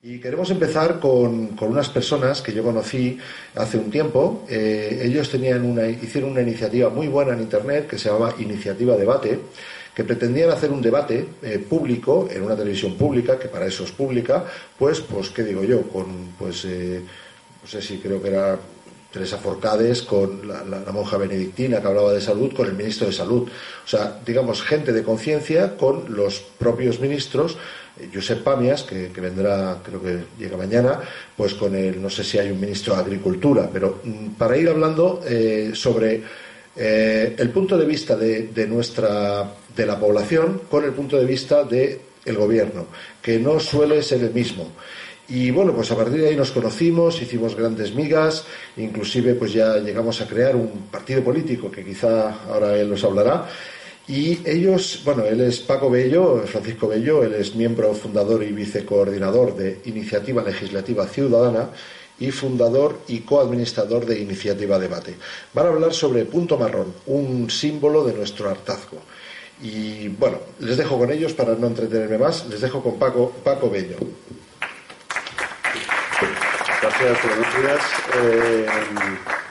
Y queremos empezar con, unas personas que yo conocí hace un tiempo. Eh, ellos tenían una, hicieron una iniciativa muy buena en Internet que se llamaba Iniciativa Debate, que pretendían hacer un debate eh, público en una televisión pública, que para eso es pública, pues, pues ¿qué digo yo? Con, pues, eh, no sé si creo que era Teresa Forcades, con la, monja benedictina que hablaba de salud, con el ministro de salud. O sea, digamos, gente de conciencia con los propios ministros. Josep Pamias, que, vendrá, creo que llega mañana, pues con el, no sé si hay un ministro de Agricultura, pero mm, para ir hablando eh, sobre eh, el punto de vista de, de, nuestra, de la población con el punto de vista del el gobierno, que no suele ser el mismo. Y bueno, pues a partir de ahí nos conocimos, hicimos grandes migas, inclusive pues ya llegamos a crear un partido político que quizá ahora él nos hablará. Y ellos, bueno, él es Paco Bello, Francisco Bello, él es miembro fundador y vicecoordinador de Iniciativa Legislativa Ciudadana y fundador y coadministrador de Iniciativa Debate. Van a hablar sobre Punto Marrón, un símbolo de nuestro hartazgo. Y bueno, les dejo con ellos para no entretenerme más, les dejo con Paco, Paco Bello. Gracias, buenos días. Eh,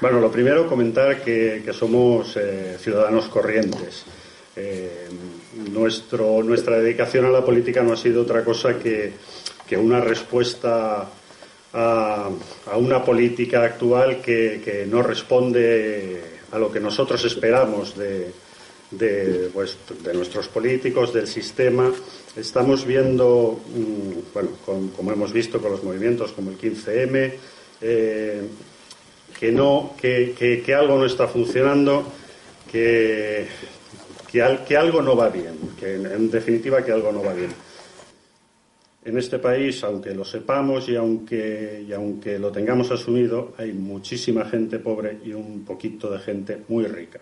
bueno, lo primero, comentar que, somos eh, ciudadanos corrientes. Eh, nuestra dedicación a la política no ha sido otra cosa que, una respuesta a, una política actual que, no responde a lo que nosotros esperamos de, pues, nuestros políticos, del sistema. Estamos viendo, mm, bueno, como hemos visto con los movimientos como el 15M, eh, que, no, que, algo no está funcionando, que, que, algo no va bien, que en, definitiva que algo no va bien. En este país, aunque lo sepamos y aunque, y aunque lo tengamos asumido, hay muchísima gente pobre y un poquito de gente muy rica.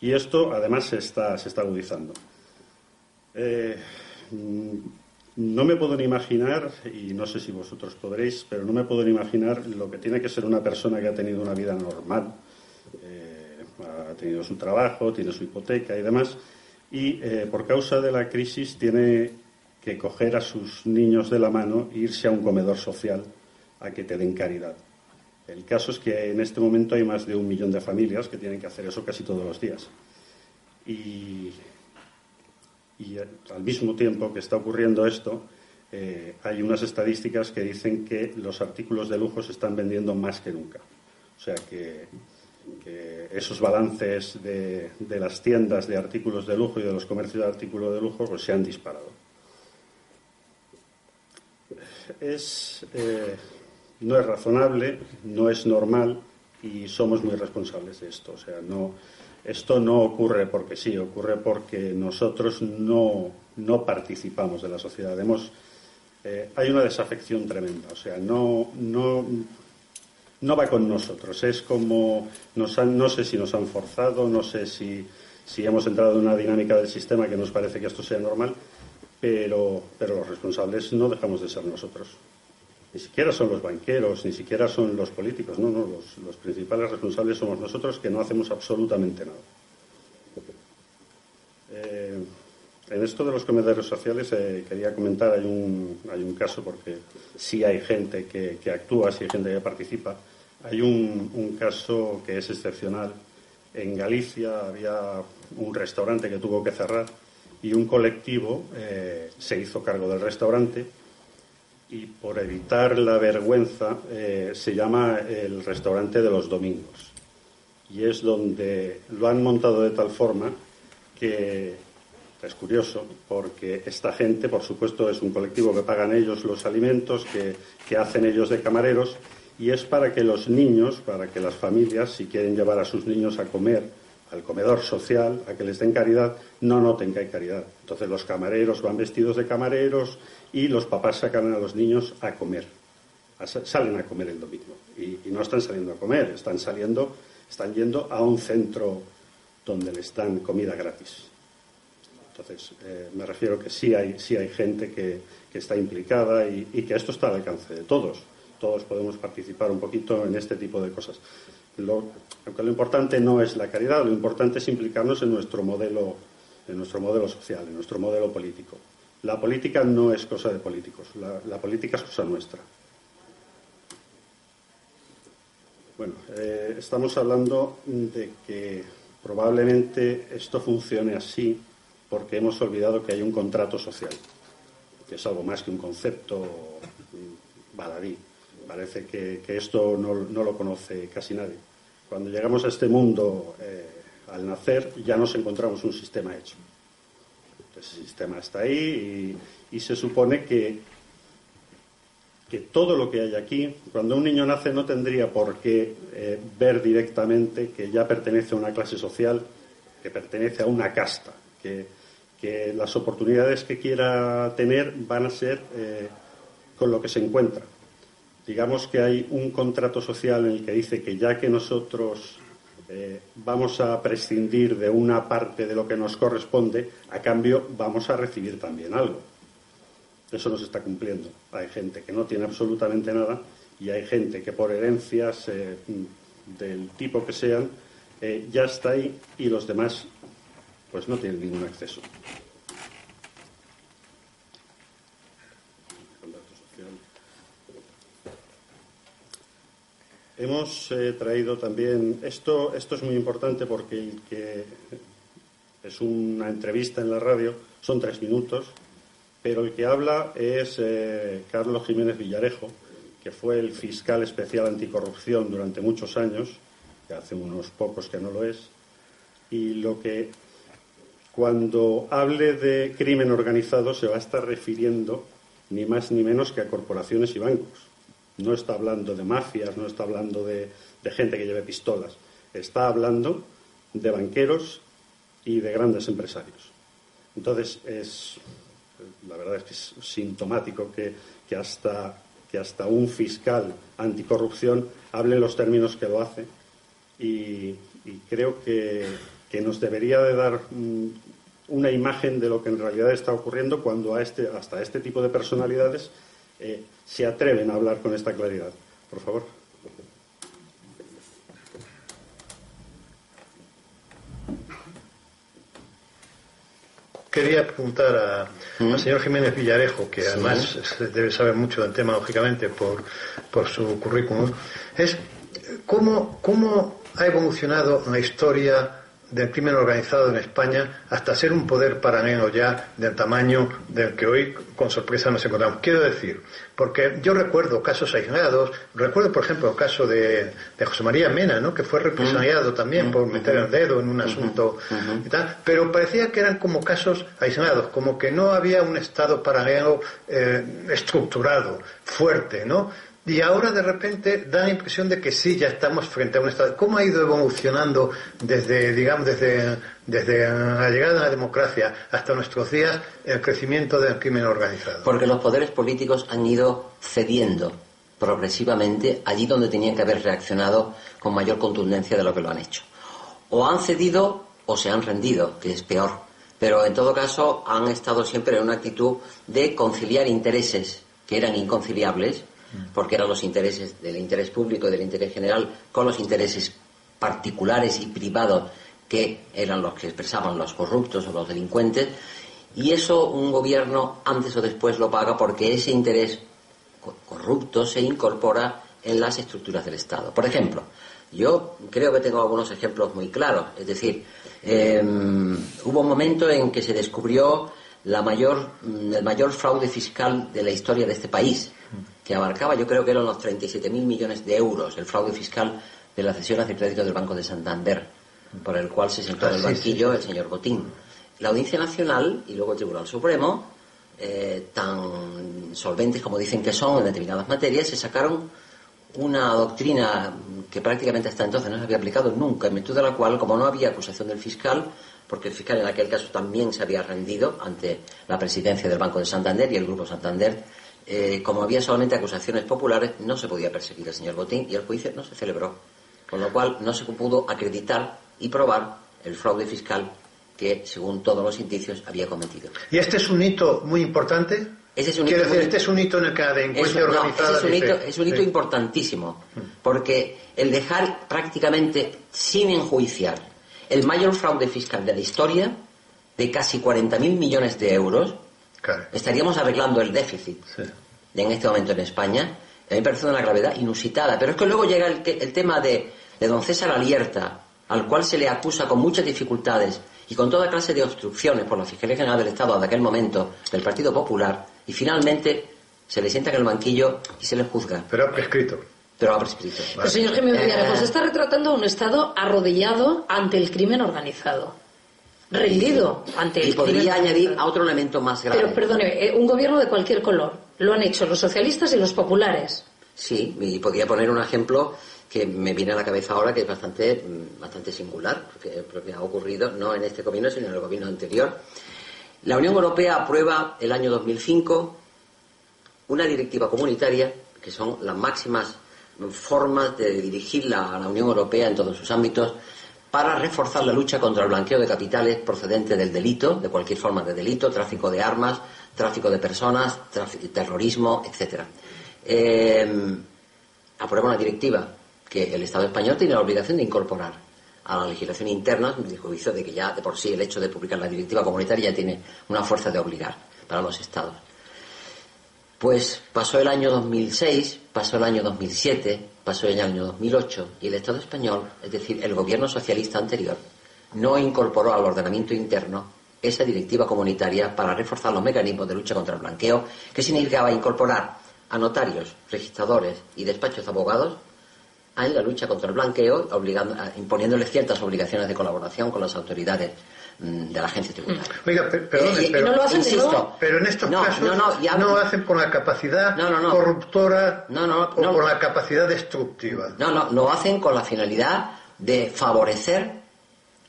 Y esto, además, se está, agudizando. Eh, no me puedo ni imaginar, y no sé si vosotros podréis, pero no me puedo ni imaginar lo que tiene que ser una persona que ha tenido una vida normal, eh, ha tenido su trabajo, tiene su hipoteca y demás, y eh, por causa de la crisis tiene que coger a sus niños de la mano e irse a un comedor social a que te den caridad. El caso es que en este momento hay más de un millón de familias que tienen que hacer eso casi todos los días. Y y al mismo tiempo que está ocurriendo esto, eh, hay unas estadísticas que dicen que los artículos de lujo se están vendiendo más que nunca. O sea que, esos balances de, las tiendas de artículos de lujo y de los comercios de artículos de lujo pues, se han disparado. Es, eh, no es razonable, no es normal y somos muy responsables de esto. O sea, no, esto no ocurre porque sí, ocurre porque nosotros no, participamos de la sociedad. Eh, hay una desafección tremenda, o sea, no, no, no va con nosotros. Es como, no sé si nos han forzado, no sé si, si hemos entrado en una dinámica del sistema que nos parece que esto sea normal, pero, pero los responsables no dejamos de ser nosotros. Ni siquiera son los banqueros, ni siquiera son los políticos, no, no, los, principales responsables somos nosotros que no hacemos absolutamente nada. Eh, en esto de los comedores sociales eh, quería comentar, hay un, hay un caso porque sí hay gente que, actúa, sí hay gente que participa. Hay un, caso que es excepcional. En Galicia había un restaurante que tuvo que cerrar y un colectivo eh, se hizo cargo del restaurante y por evitar la vergüenza eh, se llama el restaurante de los domingos y es donde lo han montado de tal forma que es curioso porque esta gente, por supuesto, es un colectivo que pagan ellos los alimentos, que, que, hacen ellos de camareros, y es para que los niños, para que las familias, si quieren llevar a sus niños a comer al comedor social, a que les den caridad, no noten que hay caridad. Entonces los camareros van vestidos de camareros y los papás sacan a los niños a comer. salen a comer el domingo. Y, y no están saliendo a comer, están saliendo, están yendo a un centro donde les dan comida gratis. Entonces, eh, me refiero que sí hay, sí hay gente que, está implicada y, que esto está al alcance de todos. Todos podemos participar un poquito en este tipo de cosas. aunque lo importante no es la caridad, lo importante es implicarnos en nuestro modelo, en nuestro modelo social, en nuestro modelo político. La política no es cosa de políticos, la, política es cosa nuestra. Bueno, eh, estamos hablando de que probablemente esto funcione así porque hemos olvidado que hay un contrato social, que es algo más que un concepto baladí. Parece que, esto no, lo conoce casi nadie. Cuando llegamos a este mundo eh, al nacer ya nos encontramos un sistema hecho. Ese sistema está ahí y, se supone que, que todo lo que hay aquí, cuando un niño nace no tendría por qué eh, ver directamente que ya pertenece a una clase social, que pertenece a una casta, que, las oportunidades que quiera tener van a ser eh, con lo que se encuentra. Digamos que hay un contrato social en el que dice que ya que nosotros eh, vamos a prescindir de una parte de lo que nos corresponde, a cambio vamos a recibir también algo. Eso no se está cumpliendo. Hay gente que no tiene absolutamente nada y hay gente que por herencias eh, del tipo que sean ya está ahí y los demás pues no tienen ningún acceso. Hemos eh, traído también, esto, esto es muy importante porque es una entrevista en la radio, son tres minutos, pero el que habla es eh, Carlos Jiménez Villarejo, que fue el fiscal especial anticorrupción durante muchos años, que hace unos pocos que no lo es, y lo que cuando hable de crimen organizado se va a estar refiriendo ni más ni menos que a corporaciones y bancos. No está hablando de mafias, no está hablando de, gente que lleve pistolas. Está hablando de banqueros y de grandes empresarios. Entonces, es, la verdad es que es sintomático que, hasta, que hasta un fiscal anticorrupción hable en los términos que lo hace y creo que, que nos debería de dar mm, una imagen de lo que en realidad está ocurriendo cuando a este, hasta este tipo de personalidades eh, se atreven a hablar con esta claridad. Por favor. Quería preguntar al señor Jiménez Villarejo, que además debe saber mucho del tema, lógicamente, por, por su currículum, es cómo, cómo ha evolucionado la historia del crimen organizado en España hasta ser un poder paralelo ya del tamaño del que hoy con sorpresa nos encontramos. Quiero decir, porque yo recuerdo casos aislados, recuerdo por ejemplo el caso de, José María Mena, ¿no? que fue represaliado mm. también por meter el dedo en un asunto y tal, pero parecía que eran como casos aislados, como que no había un Estado paralelo eh, estructurado, fuerte, ¿no? Y ahora de repente da la impresión de que sí, ya estamos frente a un Estado. ¿Cómo ha ido evolucionando desde, digamos, desde, desde la llegada de la democracia hasta nuestros días el crecimiento del crimen organizado? Porque los poderes políticos han ido cediendo progresivamente allí donde tenían que haber reaccionado con mayor contundencia de lo que lo han hecho. O han cedido o se han rendido, que es peor. Pero en todo caso han estado siempre en una actitud de conciliar intereses que eran inconciliables porque eran los intereses del interés público y del interés general con los intereses particulares y privados que eran los que expresaban los corruptos o los delincuentes Y eso un gobierno antes o después lo paga porque ese interés corrupto se incorpora en las estructuras del Estado. Por ejemplo, yo creo que tengo algunos ejemplos muy claros. Es decir, em, hubo un momento en que se descubrió la mayor, el mayor fraude fiscal de la historia de este país, que abarcaba, yo creo que eran los 37.000 millones de euros, el fraude fiscal de las cesiones de crédito del Banco de Santander, por el cual se sentó en el ah, banquillo el señor Botín. La Audiencia Nacional y luego el Tribunal Supremo, eh, tan solventes como dicen que son en determinadas materias, se sacaron una doctrina que prácticamente hasta entonces no se había aplicado nunca, en virtud de la cual, como no había acusación del fiscal, porque el fiscal en aquel caso también se había rendido ante la presidencia del Banco de Santander y el Grupo Santander, eh, como había solamente acusaciones populares, no se podía perseguir al señor Botín y el juicio no se celebró. Con lo cual no se pudo acreditar y probar el fraude fiscal que, según todos los indicios, había cometido. ¿Y este es un hito muy importante? es un hito decir, este es un hito en el que la delincuencia es, organizada... es un hito, es un hito importantísimo, porque el dejar prácticamente sin enjuiciar el mayor fraude fiscal de la historia, de casi 40.000 millones de euros, estaríamos arreglando el déficit de en este momento en España. A mí me parece una gravedad inusitada. Pero es que luego llega el, el tema de, de don César Alierta, al cual se le acusa con muchas dificultades y con toda clase de obstrucciones por la Fiscalía General del Estado de aquel momento del Partido Popular, y finalmente se le sienta en el banquillo y se le juzga. Pero ha prescrito. Pero ha prescrito. El señor Jiménez Villarejos eh, está retratando a un Estado arrodillado ante el crimen organizado. Rendido ante el y podría añadir a otro elemento más grave. Pero perdone, eh, un gobierno de cualquier color. Lo han hecho los socialistas y los populares. Sí, y podría poner un ejemplo que me viene a la cabeza ahora que es bastante, mm, bastante singular, porque, ha ocurrido no en este gobierno, sino en el gobierno anterior. La Unión Europea aprueba el año 2005 una directiva comunitaria, que son las máximas formas de dirigir la, la Unión Europea en todos sus ámbitos, para reforzar la lucha contra el blanqueo de capitales procedente del delito, de cualquier forma de delito, tráfico de armas, tráfico de personas, terrorismo, etc. Eh, aprueba una directiva que el Estado español tiene la obligación de incorporar a la legislación interna, me juicio de que ya de por sí el hecho de publicar la directiva comunitaria ya tiene una fuerza de obligar para los Estados. Pues pasó el año 2006, pasó el año 2007, pasó el año 2008 y el Estado español, es decir, el gobierno socialista anterior, no incorporó al ordenamiento interno esa directiva comunitaria para reforzar los mecanismos de lucha contra el blanqueo, que significaba incorporar a notarios, registradores y despachos de abogados en la lucha contra el blanqueo, obligando, imponiéndoles ciertas obligaciones de colaboración con las autoridades de la agencia tributaria. Mm. Eh, pero, no lo hacen insisto, pero en estos casos no, lo hacen por la capacidad corruptora o por la capacidad destructiva. No, no, lo hacen con la finalidad de favorecer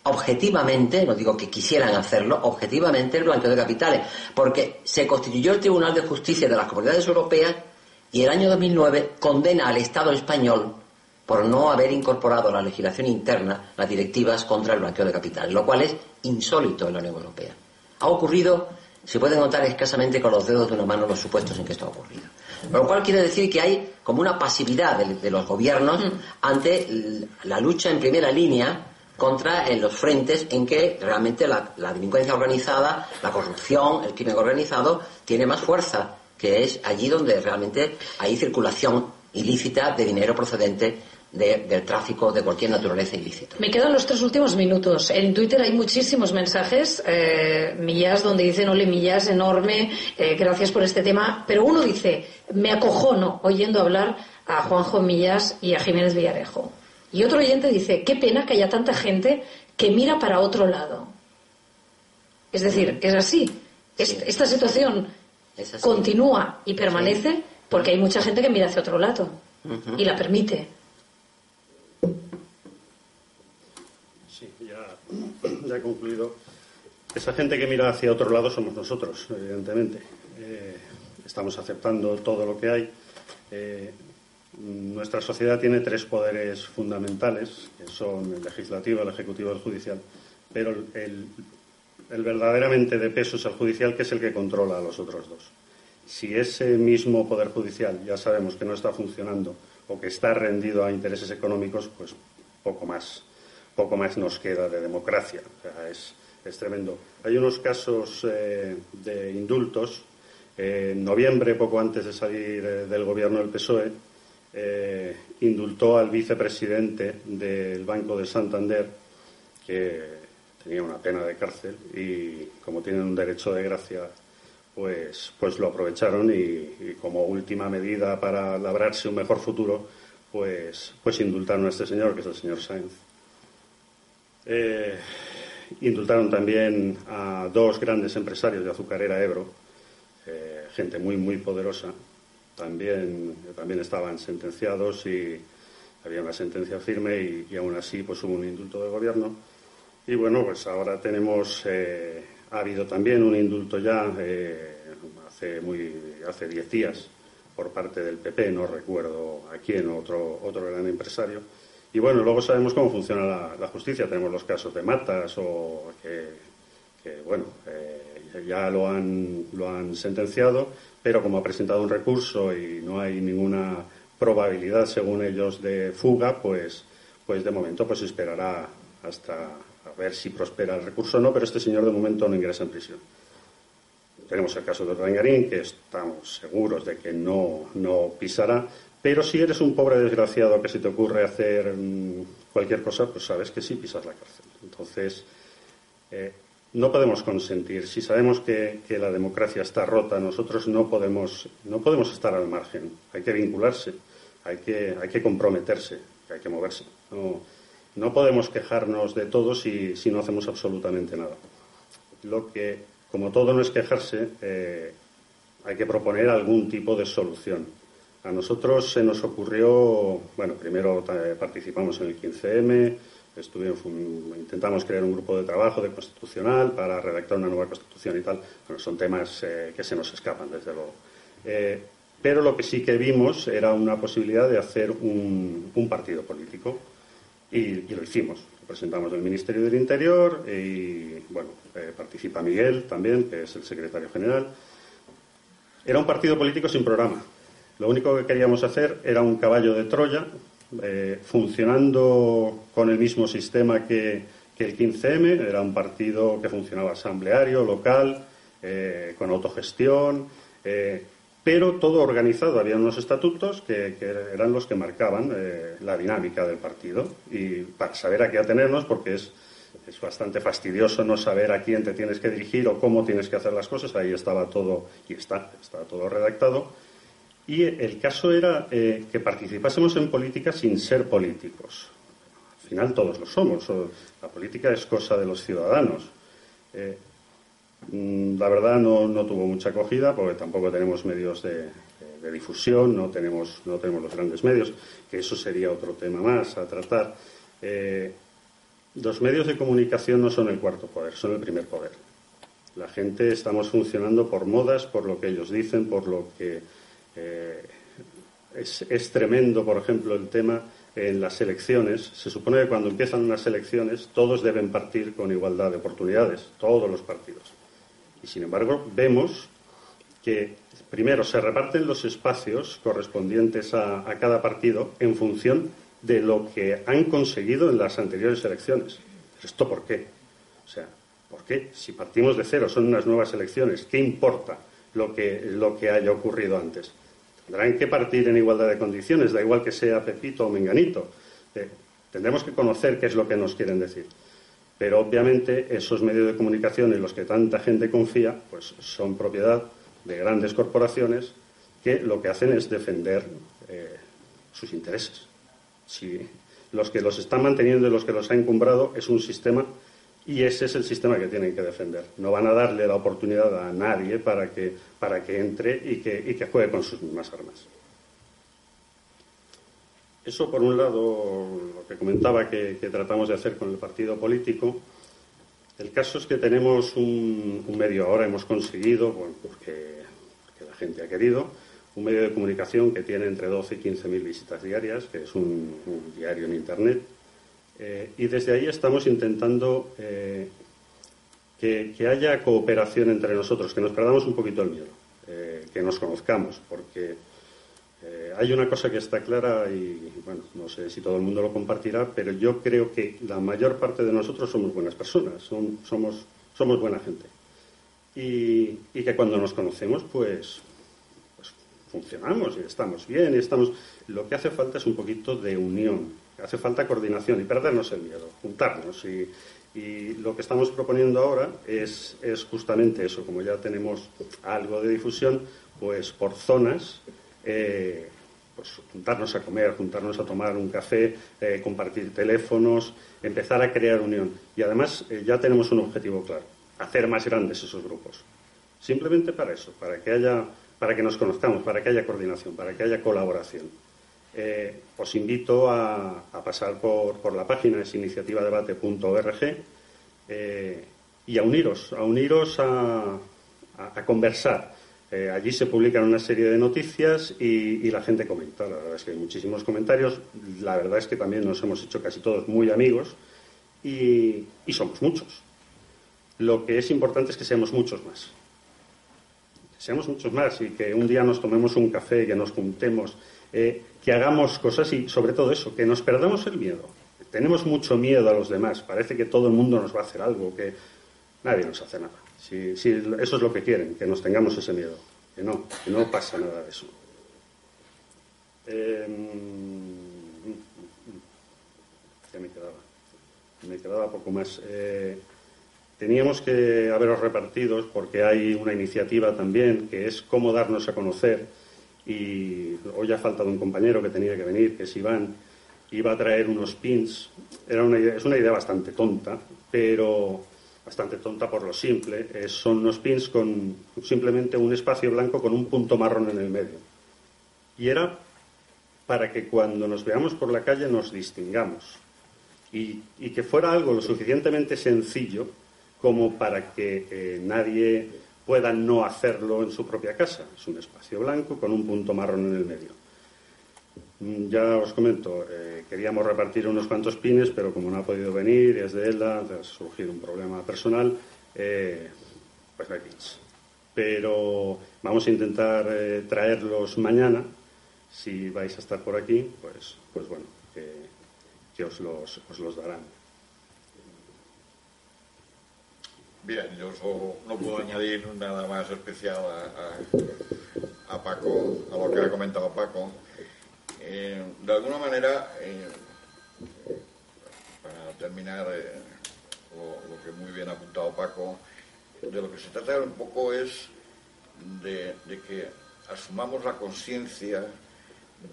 objetivamente, no digo que quisieran hacerlo, objetivamente el blanqueo de capitales, porque se constituyó el Tribunal de Justicia de las Comunidades Europeas y el año 2009 condena al Estado español por no haber incorporado a la legislación interna las directivas contra el blanqueo de capitales, lo cual es insólito en la Unión Europea. Ha ocurrido, se pueden contar escasamente con los dedos de una mano los supuestos en que esto ha ocurrido. Lo cual quiere decir que hay como una pasividad de, los gobiernos mm. ante la lucha en primera línea contra los frentes en que realmente la, la, delincuencia organizada, la corrupción, el crimen organizado tiene más fuerza, que es allí donde realmente hay circulación ilícita de dinero procedente del tráfico de cualquier naturaleza ilícita. Me quedan los tres últimos minutos. En Twitter hay muchísimos mensajes, eh, Millas, donde dicen, ole, Millas, enorme, eh, gracias por este tema. Pero uno dice, me acojono oyendo hablar a Juanjo Millas y a Jiménez Villarejo. Y otro oyente dice, qué pena que haya tanta gente que mira para otro lado. Es decir, es así. Esta situación continúa y permanece porque hay mucha gente que mira hacia otro lado y la permite. Ya he concluido. Esa gente que mira hacia otro lado somos nosotros, evidentemente. Eh, estamos aceptando todo lo que hay. Eh, nuestra sociedad tiene tres poderes fundamentales, que son el legislativo, el ejecutivo y el judicial, pero el, el verdaderamente de peso es el judicial, que es el que controla a los otros dos. Si ese mismo poder judicial ya sabemos que no está funcionando o que está rendido a intereses económicos, pues poco más poco más nos queda de democracia. es, es tremendo. Hay unos casos eh, de indultos. en noviembre, poco antes de salir eh, del gobierno del PSOE, eh, indultó al vicepresidente del Banco de Santander, que tenía una pena de cárcel y como tienen un derecho de gracia, pues, pues lo aprovecharon y, como última medida para labrarse un mejor futuro, pues, pues indultaron a este señor, que es el señor Sainz. Indultaron también a dos grandes empresarios de azucarera Ebro, eh, gente muy, muy poderosa. También, también estaban sentenciados y había una sentencia firme y, aún así pues hubo un indulto del gobierno. Y bueno, pues ahora tenemos, eh, ha habido también un indulto ya eh, hace muy hace diez días por parte del PP, no recuerdo a quién, otro, otro gran empresario y bueno, luego sabemos cómo funciona la, justicia. Tenemos los casos de Matas o que, bueno, eh, ya lo han, lo han sentenciado, pero como ha presentado un recurso y no hay ninguna probabilidad, según ellos, de fuga, pues, pues de momento pues esperará hasta a ver si prospera el recurso o no, pero este señor de momento no ingresa en prisión. Tenemos el caso de Rangarín, que estamos seguros de que no, no pisará, pero si eres un pobre desgraciado que se te ocurre hacer mm, cualquier cosa, pues sabes que sí pisas la cárcel. Entonces, eh, no podemos consentir. Si sabemos que, la democracia está rota, nosotros no podemos, no podemos estar al margen. Hay que vincularse, hay que, hay que comprometerse, hay que moverse. No, podemos quejarnos de todo si, no hacemos absolutamente nada. Lo que, como todo no es quejarse, eh, hay que proponer algún tipo de solución. A nosotros se nos ocurrió, bueno, primero eh, participamos en el 15M, intentamos crear un grupo de trabajo de constitucional para redactar una nueva constitución y tal. Bueno, son temas eh, que se nos escapan, desde luego. Eh, pero lo que sí que vimos era una posibilidad de hacer un, partido político y, lo hicimos. Lo presentamos en el Ministerio del Interior y, bueno, participa Miguel también, que es el secretario general. Era un partido político sin programa lo único que queríamos hacer era un caballo de Troya, eh, funcionando con el mismo sistema que, el 15M, era un partido que funcionaba asambleario, local, eh, con autogestión, eh, pero todo organizado. Había unos estatutos que, eran los que marcaban la dinámica del partido y para saber a qué atenernos, porque es, es bastante fastidioso no saber a quién te tienes que dirigir o cómo tienes que hacer las cosas. Ahí estaba todo y está, está todo redactado y el caso era eh, que participásemos en política sin ser políticos. Al final todos lo somos. La política es cosa de los ciudadanos. Eh, mm, la verdad no, tuvo mucha acogida porque tampoco tenemos medios de, difusión, no tenemos, los grandes medios, que eso sería otro tema más a tratar. Eh, los medios de comunicación no son el cuarto poder, son el primer poder. La gente estamos funcionando por modas, por lo que ellos dicen, por lo que eh, es, tremendo, por ejemplo, el tema en las elecciones. Se supone que cuando empiezan unas elecciones todos deben partir con igualdad de oportunidades, todos los partidos. Y sin embargo, vemos que primero se reparten los espacios correspondientes a, cada partido en función de lo que han conseguido en las anteriores elecciones. ¿Esto por qué? O sea, ¿por qué? Si partimos de cero, son unas nuevas elecciones, ¿qué importa lo que, lo que haya ocurrido antes? Tendrán que partir en igualdad de condiciones, da igual que sea Pepito o Menganito. Eh, tendremos que conocer qué es lo que nos quieren decir. Pero obviamente esos medios de comunicación en los que tanta gente confía, pues son propiedad de grandes corporaciones que lo que hacen es defender eh, sus intereses. Si los que los están manteniendo y los que los han encumbrado es un sistema y ese es el sistema que tienen que defender. No van a darle la oportunidad a nadie para que, para que entre y que, y que juegue con sus mismas armas. Eso, por un lado, lo que comentaba que, tratamos de hacer con el partido político. El caso es que tenemos un, medio ahora, hemos conseguido, porque, la gente ha querido, un medio de comunicación que tiene entre 12 y 15 mil visitas diarias, que es un diario en Internet, eh, y desde ahí estamos intentando eh, que, haya cooperación entre nosotros, que nos perdamos un poquito el miedo, eh, que nos conozcamos, porque hay una cosa que está clara y, bueno, no sé si todo el mundo lo compartirá, pero yo creo que la mayor parte de nosotros somos buenas personas, somos buena gente. Y, que cuando nos conocemos, pues, pues, funcionamos y estamos bien y estamos... Lo que hace falta es un poquito de unión, hace falta coordinación y perdernos el miedo, juntarnos. Y, lo que estamos proponiendo ahora es, justamente eso, como ya tenemos algo de difusión, pues por zonas eh, pues juntarnos a comer, juntarnos a tomar un café, eh, compartir teléfonos, empezar a crear unión. Y además eh, ya tenemos un objetivo claro, hacer más grandes esos grupos. Simplemente para eso, para que haya, para que nos conozcamos, para que haya coordinación, para que haya colaboración. Eh, os invito a, pasar por, la página, es iniciativadebate.org, y a uniros, a uniros a conversar eh, allí se publican una serie de noticias y, la gente comenta. La verdad es que hay muchísimos comentarios. La verdad es que también nos hemos hecho casi todos muy amigos y, somos muchos. Lo que es importante es que seamos muchos más. Seamos muchos más y que un día nos tomemos un café, que nos juntemos, eh, que hagamos cosas y sobre todo eso, que nos perdamos el miedo. Tenemos mucho miedo a los demás. Parece que todo el mundo nos va a hacer algo, que nadie nos hace nada. Si, eso es lo que quieren, que nos tengamos ese miedo. Que no, que no pasa nada de eso. Eh, ya me quedaba. Me quedaba poco más. Eh, teníamos que haberos repartidos porque hay una iniciativa también que es cómo darnos a conocer. Y hoy ha faltado un compañero que tenía que venir, que es Iván. Iba a traer unos pins. Era una es una idea bastante tonta, pero bastante tonta por lo simple, eh, son unos pins con simplemente un espacio blanco con un punto marrón en el medio. Y era para que cuando nos veamos por la calle nos distingamos y, que fuera algo lo suficientemente sencillo como para que eh, nadie pueda no hacerlo en su propia casa. Es un espacio blanco con un punto marrón en el medio. Mm, ya os comento, eh, queríamos repartir unos cuantos pines, pero como no ha podido venir, es de Elda, ha surgido un problema personal, eh, pues no hay pins. Pero vamos a intentar eh, traerlos mañana. Si vais a estar por aquí, pues, pues bueno, que, os, los, os los darán. Bien, yo no puedo añadir nada más especial a, a Paco, a lo que ha comentado Paco. Eh, de alguna manera, eh, para terminar eh, lo, que muy bien ha apuntado Paco, de lo que se trata un poco es de, que asumamos la conciencia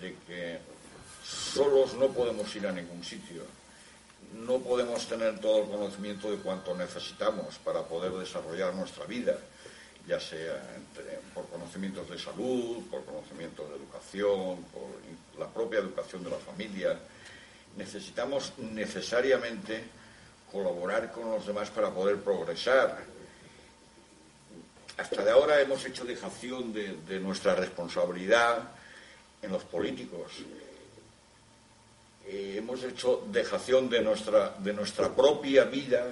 de que solos no podemos ir a ningún sitio. No podemos tener todo el conocimiento de cuanto necesitamos para poder desarrollar nuestra vida ya sea por conocimientos de salud, por conocimientos de educación, por la propia educación de la familia. Necesitamos necesariamente colaborar con los demás para poder progresar. Hasta de ahora hemos hecho dejación de, nuestra responsabilidad en los políticos. Eh, hemos hecho dejación de nuestra, de nuestra propia vida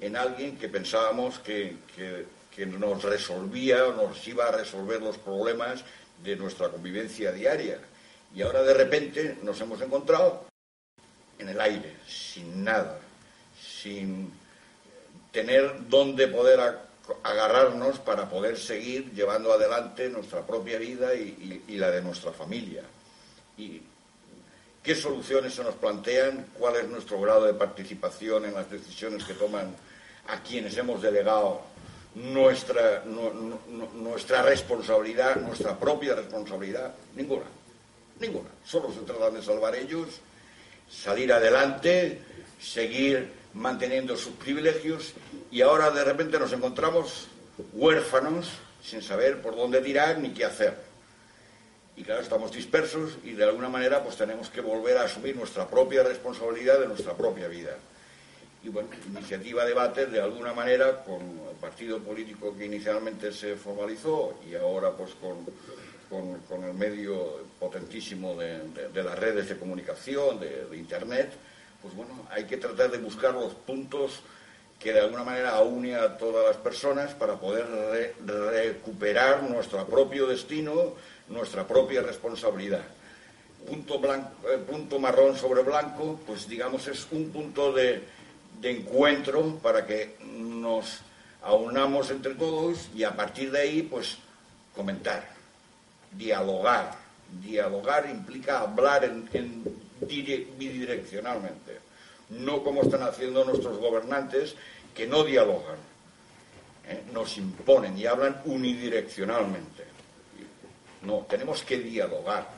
en alguien que pensábamos que que nos resolvía o nos iba a resolver los problemas de nuestra convivencia diaria. Y ahora de repente nos hemos encontrado en el aire, sin nada, sin tener dónde poder agarrarnos para poder seguir llevando adelante nuestra propia vida y, y la de nuestra familia. Y qué soluciones se nos plantean, cuál es nuestro grado de participación en las decisiones que toman a quienes hemos delegado nuestra, nuestra responsabilidad, nuestra propia responsabilidad, ninguna, ninguna. Solo se trata de salvar ellos, salir adelante, seguir manteniendo sus privilegios y ahora de repente nos encontramos huérfanos sin saber por dónde tirar ni qué hacer. Y claro, estamos dispersos y de alguna manera pues tenemos que volver a asumir nuestra propia responsabilidad de nuestra propia vida. Y bueno, iniciativa debate de alguna manera con el partido político que inicialmente se formalizó y ahora pues con, con, el medio potentísimo de, las redes de comunicación, de, Internet, pues bueno, hay que tratar de buscar los puntos que de alguna manera aúne a todas las personas para poder recuperar nuestro propio destino, nuestra propia responsabilidad. Eh, punto marrón sobre blanco, pues digamos es un punto de, de encuentro para que nos aunamos entre todos y a partir de ahí, pues, comentar, dialogar. Dialogar implica hablar en, bidireccionalmente, no como están haciendo nuestros gobernantes que no dialogan, ¿eh? nos imponen y hablan unidireccionalmente. No, tenemos que dialogar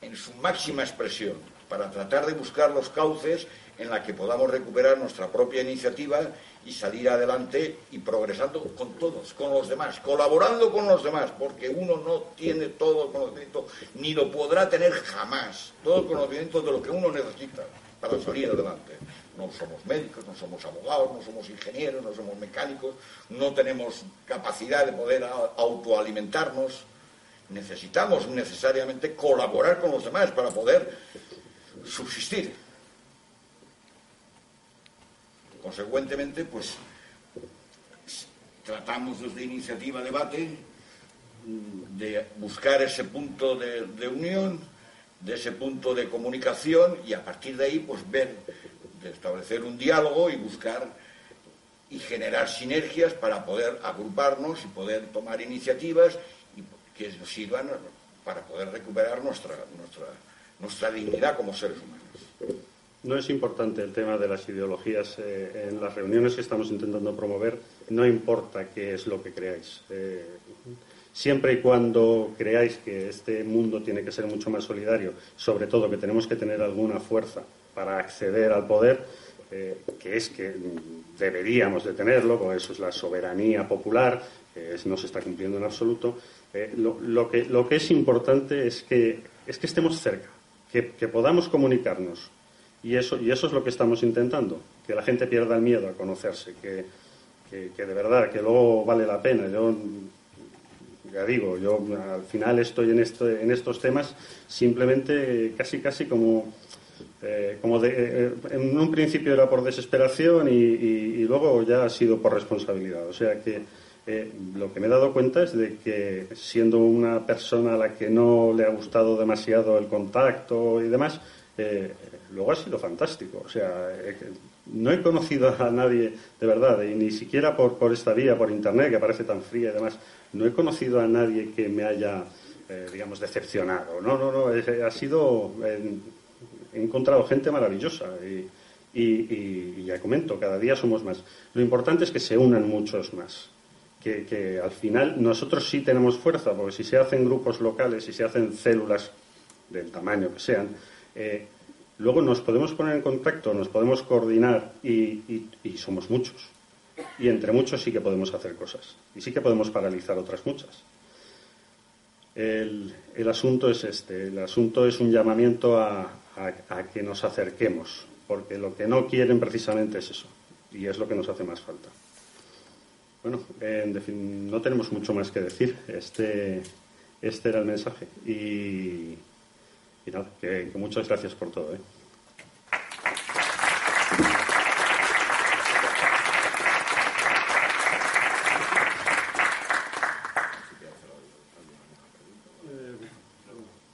en su máxima expresión para tratar de buscar los cauces en la que podamos recuperar nuestra propia iniciativa y salir adelante y progresando con todos, con los demás, colaborando con los demás, porque uno no tiene todo el conocimiento, ni lo podrá tener jamás, todo el conocimiento de lo que uno necesita para salir adelante. No somos médicos, no somos abogados, no somos ingenieros, no somos mecánicos, no tenemos capacidad de poder autoalimentarnos. Necesitamos necesariamente colaborar con los demás para poder subsistir. Consecuentemente, pues tratamos desde iniciativa debate de buscar ese punto de, unión, de ese punto de comunicación y a partir de ahí pues ver, de establecer un diálogo y buscar y generar sinergias para poder agruparnos y poder tomar iniciativas que nos sirvan para poder recuperar nuestra, nuestra, dignidad como seres humanos. No es importante el tema de las ideologías eh, en las reuniones que estamos intentando promover. No importa qué es lo que creáis. Eh, siempre y cuando creáis que este mundo tiene que ser mucho más solidario, sobre todo que tenemos que tener alguna fuerza para acceder al poder, eh, que es que deberíamos de tenerlo, porque eso es la soberanía popular, que no se está cumpliendo en absoluto. Lo, que, lo, que, es importante es que, es que estemos cerca, que podamos comunicarnos y eso, y eso es lo que estamos intentando, que la gente pierda el miedo a conocerse, que, de verdad, que luego vale la pena. Yo, ya digo, yo al final estoy en, este, en estos temas simplemente casi, casi como, eh, como de, eh, en un principio era por desesperación y, luego ya ha sido por responsabilidad. O sea que eh, lo que me he dado cuenta es de que siendo una persona a la que no le ha gustado demasiado el contacto y demás, eh, luego ha sido fantástico. O sea, eh, no he conocido a nadie de verdad, y ni siquiera por, por esta vía, por internet, que parece tan fría y demás, no he conocido a nadie que me haya, digamos, decepcionado. No, no, no, ha sido. he encontrado gente maravillosa y, ya comento, cada día somos más. Lo importante es que se unan muchos más. Que, al final nosotros sí tenemos fuerza, porque si se hacen grupos locales, si se hacen células del tamaño que sean, eh, luego nos podemos poner en contacto, nos podemos coordinar y, somos muchos. Y entre muchos sí que podemos hacer cosas. Y sí que podemos paralizar otras muchas. El, asunto es este. El asunto es un llamamiento a, que nos acerquemos. Porque lo que no quieren precisamente es eso. Y es lo que nos hace más falta. Bueno, en definitiva, no tenemos mucho más que decir. Este, este era el mensaje. Y y nada, que, muchas gracias por todo. ¿eh?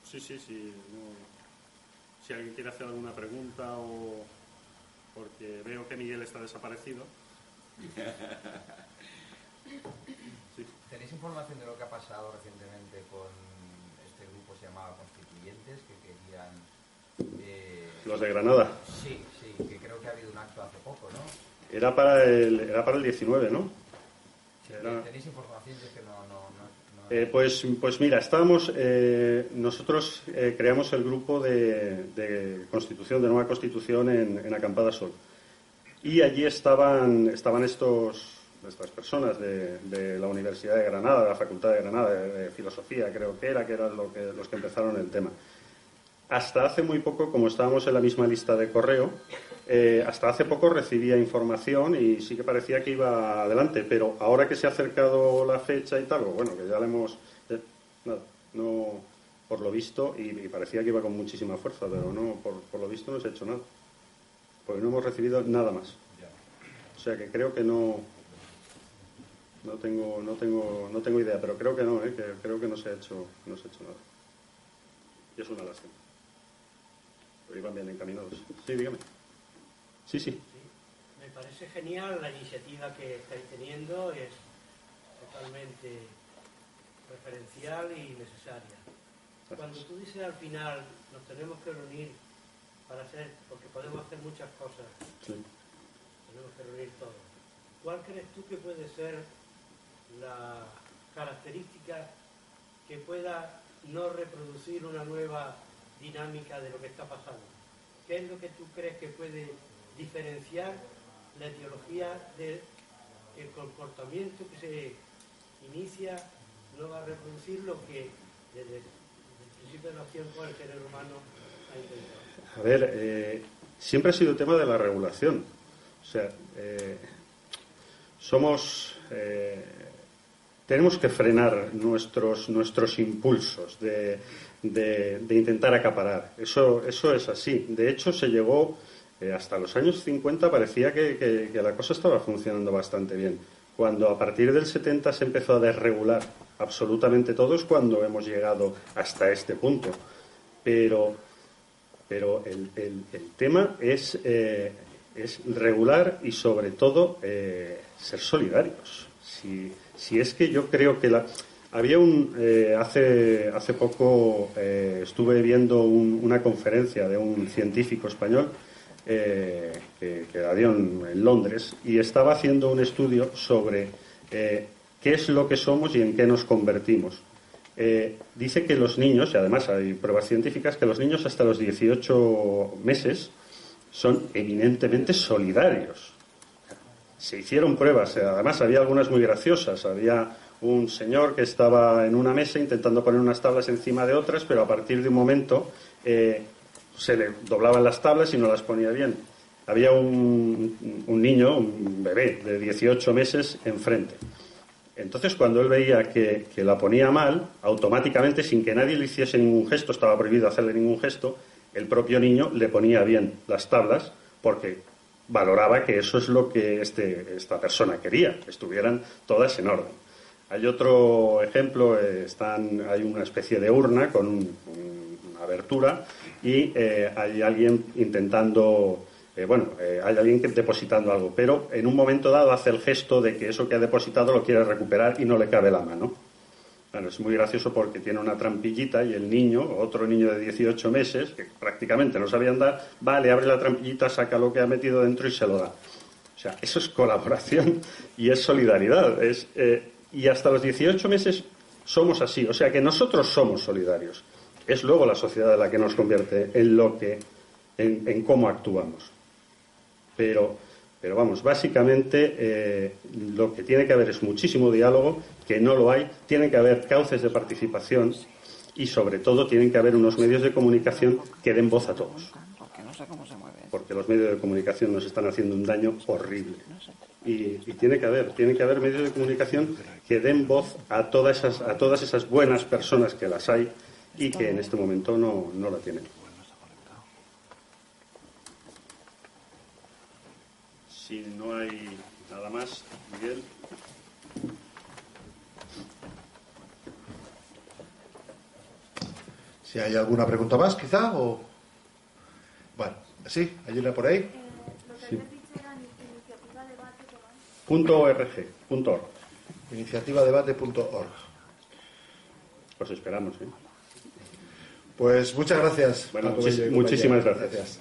sí, sí, sí. si alguien quiere hacer alguna pregunta o porque veo que Miguel está desaparecido. ¿Tenéis información de lo que ha pasado recientemente con este grupo se llamaba Constituyentes que querían... Eh, ¿Los de Granada? Sí, sí, que creo que ha habido un acto hace poco, ¿no? Era para el, era para el 19, ¿no? ¿Tenéis información de que no... Eh, pues, pues mira, estábamos, eh, nosotros creamos el grupo de, constitución, de nueva constitución en, en Acampada Sol. Y allí estaban, estaban estos, estas personas de, la Universidad de Granada, de la Facultad de Granada de, Filosofía, creo que era, que eran lo que, los que empezaron el tema. Hasta hace muy poco, como estábamos en la misma lista de correo, eh, hasta hace poco recibía información y sí que parecía que iba adelante, pero ahora que se ha acercado la fecha y tal, bueno, que ya le hemos... Eh, nada, no, por lo visto, y, parecía que iba con muchísima fuerza, pero no, por, por lo visto no se ha hecho nada, porque no hemos recibido nada más. O sea que creo que no, no tengo, no tengo, no tengo idea, pero creo que no, ¿eh? que creo que no se ha hecho, no se ha hecho nada. Y es una lástima. Pero iban bien encaminados. Sí, dígame. Sí, sí. Me parece genial la iniciativa que estáis teniendo, es totalmente referencial y necesaria. Cuando tú dices al final nos tenemos que reunir para hacer, porque podemos hacer muchas cosas, tenemos que reunir todo. ¿Cuál crees tú que puede ser la característica que pueda no reproducir una nueva dinámica de lo que está pasando? ¿Qué es lo que tú crees que puede diferenciar la etiología del comportamiento que se inicia no va a reproducir lo que desde, el principio de acción con el género humano ha intentado? A ver, eh, siempre ha sido tema de la regulación. O sea, eh, somos. Eh, tenemos que frenar nuestros, nuestros impulsos de, intentar acaparar. Eso, eso es así. De hecho, se llegó hasta los años 50, parecía que, que, la cosa estaba funcionando bastante bien. Cuando a partir del 70 se empezó a desregular absolutamente todo es cuando hemos llegado hasta este punto. Pero, pero el, tema es, eh, es regular y sobre todo eh, ser solidarios. Si, si, es que yo creo que la... Había un... Eh, hace, hace poco estuve viendo una conferencia de un científico español que, que la dio en, Londres y estaba haciendo un estudio sobre qué es lo que somos y en qué nos convertimos. Eh, dice que los niños, y además hay pruebas científicas, que los niños hasta los 18 meses son eminentemente solidarios. Se hicieron pruebas, eh, además había algunas muy graciosas. Había un señor que estaba en una mesa intentando poner unas tablas encima de otras, pero a partir de un momento eh, se le doblaban las tablas y no las ponía bien. Había un, un niño, un bebé de 18 meses enfrente. Entonces, cuando él veía que, la ponía mal, automáticamente, sin que nadie le hiciese ningún gesto, estaba prohibido hacerle ningún gesto, el propio niño le ponía bien las tablas porque valoraba que eso es lo que este, esta persona quería, que estuvieran todas en orden. Hay otro ejemplo, eh, están, hay una especie de urna con una abertura y eh, hay alguien intentando eh, bueno, hay alguien que depositando algo, pero en un momento dado hace el gesto de que eso que ha depositado lo quiere recuperar y no le cabe la mano. Bueno, es muy gracioso porque tiene una trampillita y el niño, otro niño de 18 meses, que prácticamente no sabía andar, va, le abre la trampillita, saca lo que ha metido dentro y se lo da. O sea, eso es colaboración y es solidaridad. Es, eh, y hasta los 18 meses somos así. O sea que nosotros somos solidarios. Es luego la sociedad la que nos convierte en lo que, en cómo actuamos. Pero, pero vamos, básicamente eh, lo que tiene que haber es muchísimo diálogo, que no lo hay, tiene que haber cauces de participación y sobre todo tienen que haber unos medios de comunicación que den voz a todos. Porque los medios de comunicación nos están haciendo un daño horrible. Y, tiene que haber, tiene que haber medios de comunicación que den voz a todas esas, a todas esas buenas personas que las hay y que en este momento no, no la tienen. Si no hay nada más, Miguel. Si hay alguna pregunta más, quizá, o. Bueno, sí, hay una por ahí. Sí. Punto .org, punto .org. Iniciativadebate.org. Os esperamos, ¿eh? Pues muchas gracias. Bueno, muchísimas gracias.